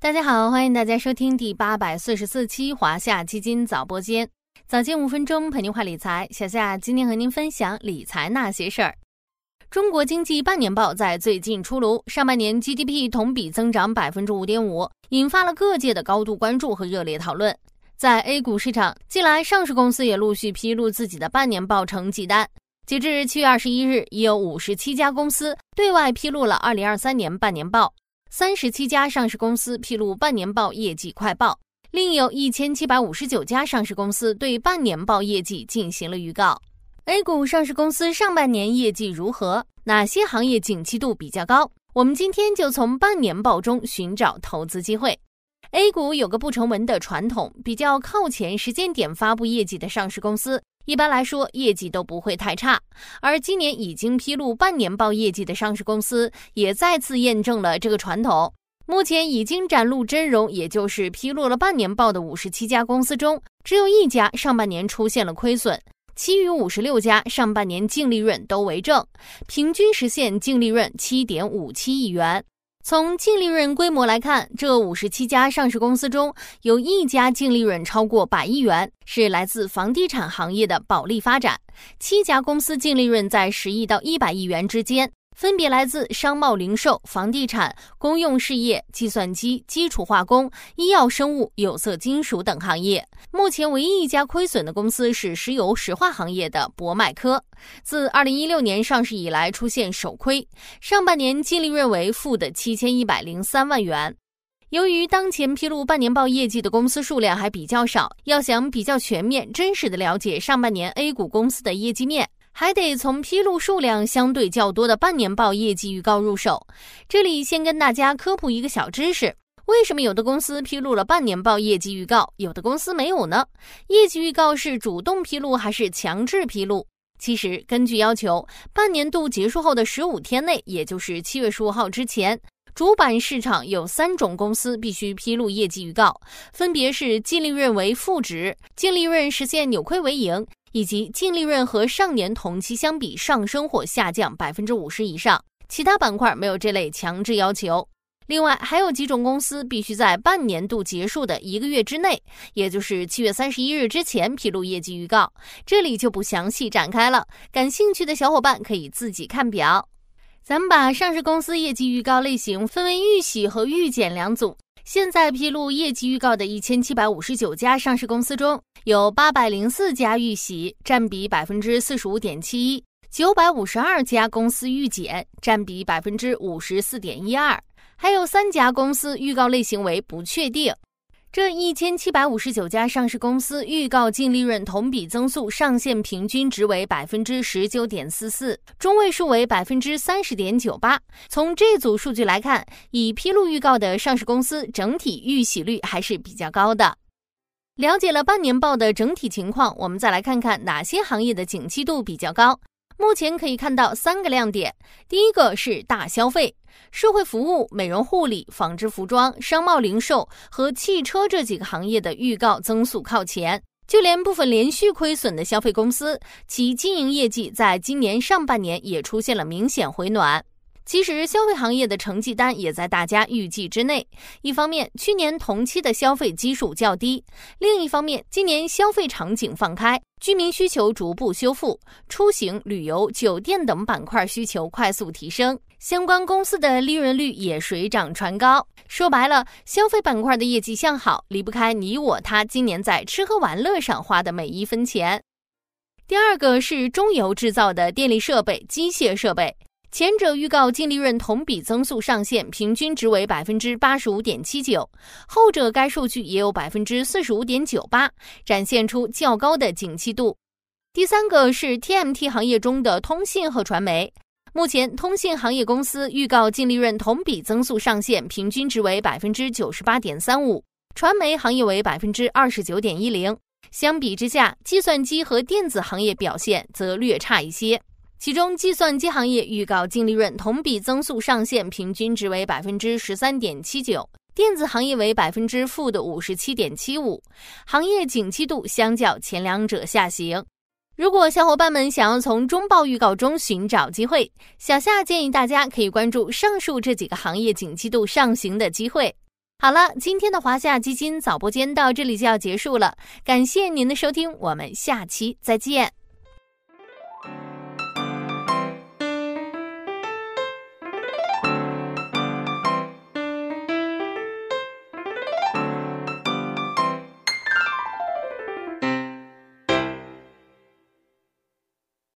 大家好，欢迎大家收听第八百四十四期华夏基金早播间，早间五分钟陪您话理财。小夏今天和您分享理财那些事儿。中国经济半年报在最近出炉，上半年 GDP 同比增长百分之五点五，引发了各界的高度关注和热烈讨论。在 A 股市场，近来上市公司也陆续披露自己的半年报成绩单。截至七月二十一日，已有五十七家公司对外披露了二零二三年半年报。三十七家上市公司披露半年报业绩快报，另有一千七百五十九家上市公司对半年报业绩进行了预告。A 股上市公司上半年业绩如何？哪些行业景气度比较高？我们今天就从半年报中寻找投资机会。A 股有个不成文的传统，比较靠前时间点发布业绩的上市公司。一般来说，业绩都不会太差。而今年已经披露半年报业绩的上市公司，也再次验证了这个传统。目前已经展露真容，也就是披露了半年报的五十七家公司中，只有一家上半年出现了亏损，其余五十六家上半年净利润都为正，平均实现净利润七点五七亿元。从净利润规模来看，这五十七家上市公司中有一家净利润超过百亿元，是来自房地产行业的保利发展；七家公司净利润在十亿到一百亿元之间。分别来自商贸零售、房地产、公用事业、计算机、基础化工、医药生物、有色金属等行业。目前唯一一家亏损的公司是石油石化行业的博迈科，自二零一六年上市以来出现首亏，上半年净利润为负的七千一百零三万元。由于当前披露半年报业绩的公司数量还比较少，要想比较全面、真实的了解上半年 A 股公司的业绩面。还得从披露数量相对较多的半年报业绩预告入手。这里先跟大家科普一个小知识：为什么有的公司披露了半年报业绩预告，有的公司没有呢？业绩预告是主动披露还是强制披露？其实根据要求，半年度结束后的十五天内，也就是七月十五号之前，主板市场有三种公司必须披露业绩预告，分别是净利润为负值、净利润实现扭亏为盈。以及净利润和上年同期相比上升或下降百分之五十以上，其他板块没有这类强制要求。另外，还有几种公司必须在半年度结束的一个月之内，也就是七月三十一日之前披露业绩预告，这里就不详细展开了。感兴趣的小伙伴可以自己看表。咱们把上市公司业绩预告类型分为预喜和预减两组。现在披露业绩预告的一千七百五十九家上市公司中，有八百零四家预喜，占比百分之四十五点七一；九百五十二家公司预减，占比百分之五十四点一二；还有三家公司预告类型为不确定。这一千七百五十九家上市公司预告净利润同比增速上限平均值为百分之十九点四四，中位数为百分之三十点九八。从这组数据来看，已披露预告的上市公司整体预喜率还是比较高的。了解了半年报的整体情况，我们再来看看哪些行业的景气度比较高。目前可以看到三个亮点，第一个是大消费、社会服务、美容护理、纺织服装、商贸零售和汽车这几个行业的预告增速靠前，就连部分连续亏损的消费公司，其经营业绩在今年上半年也出现了明显回暖。其实，消费行业的成绩单也在大家预计之内。一方面，去年同期的消费基数较低；另一方面，今年消费场景放开，居民需求逐步修复，出行、旅游、酒店等板块需求快速提升，相关公司的利润率也水涨船高。说白了，消费板块的业绩向好，离不开你我他今年在吃喝玩乐上花的每一分钱。第二个是中游制造的电力设备、机械设备。前者预告净利润同比增速上限平均值为百分之八十五点七九，后者该数据也有百分之四十五点九八，展现出较高的景气度。第三个是 TMT 行业中的通信和传媒，目前通信行业公司预告净利润同比增速上限平均值为百分之九十八点三五，传媒行业为百分之二十九点一零。相比之下，计算机和电子行业表现则略差一些。其中，计算机行业预告净利润同比增速上限平均值为百分之十三点七九，电子行业为百分之负的五十七点七五，行业景气度相较前两者下行。如果小伙伴们想要从中报预告中寻找机会，小夏建议大家可以关注上述这几个行业景气度上行的机会。好了，今天的华夏基金早播间到这里就要结束了，感谢您的收听，我们下期再见。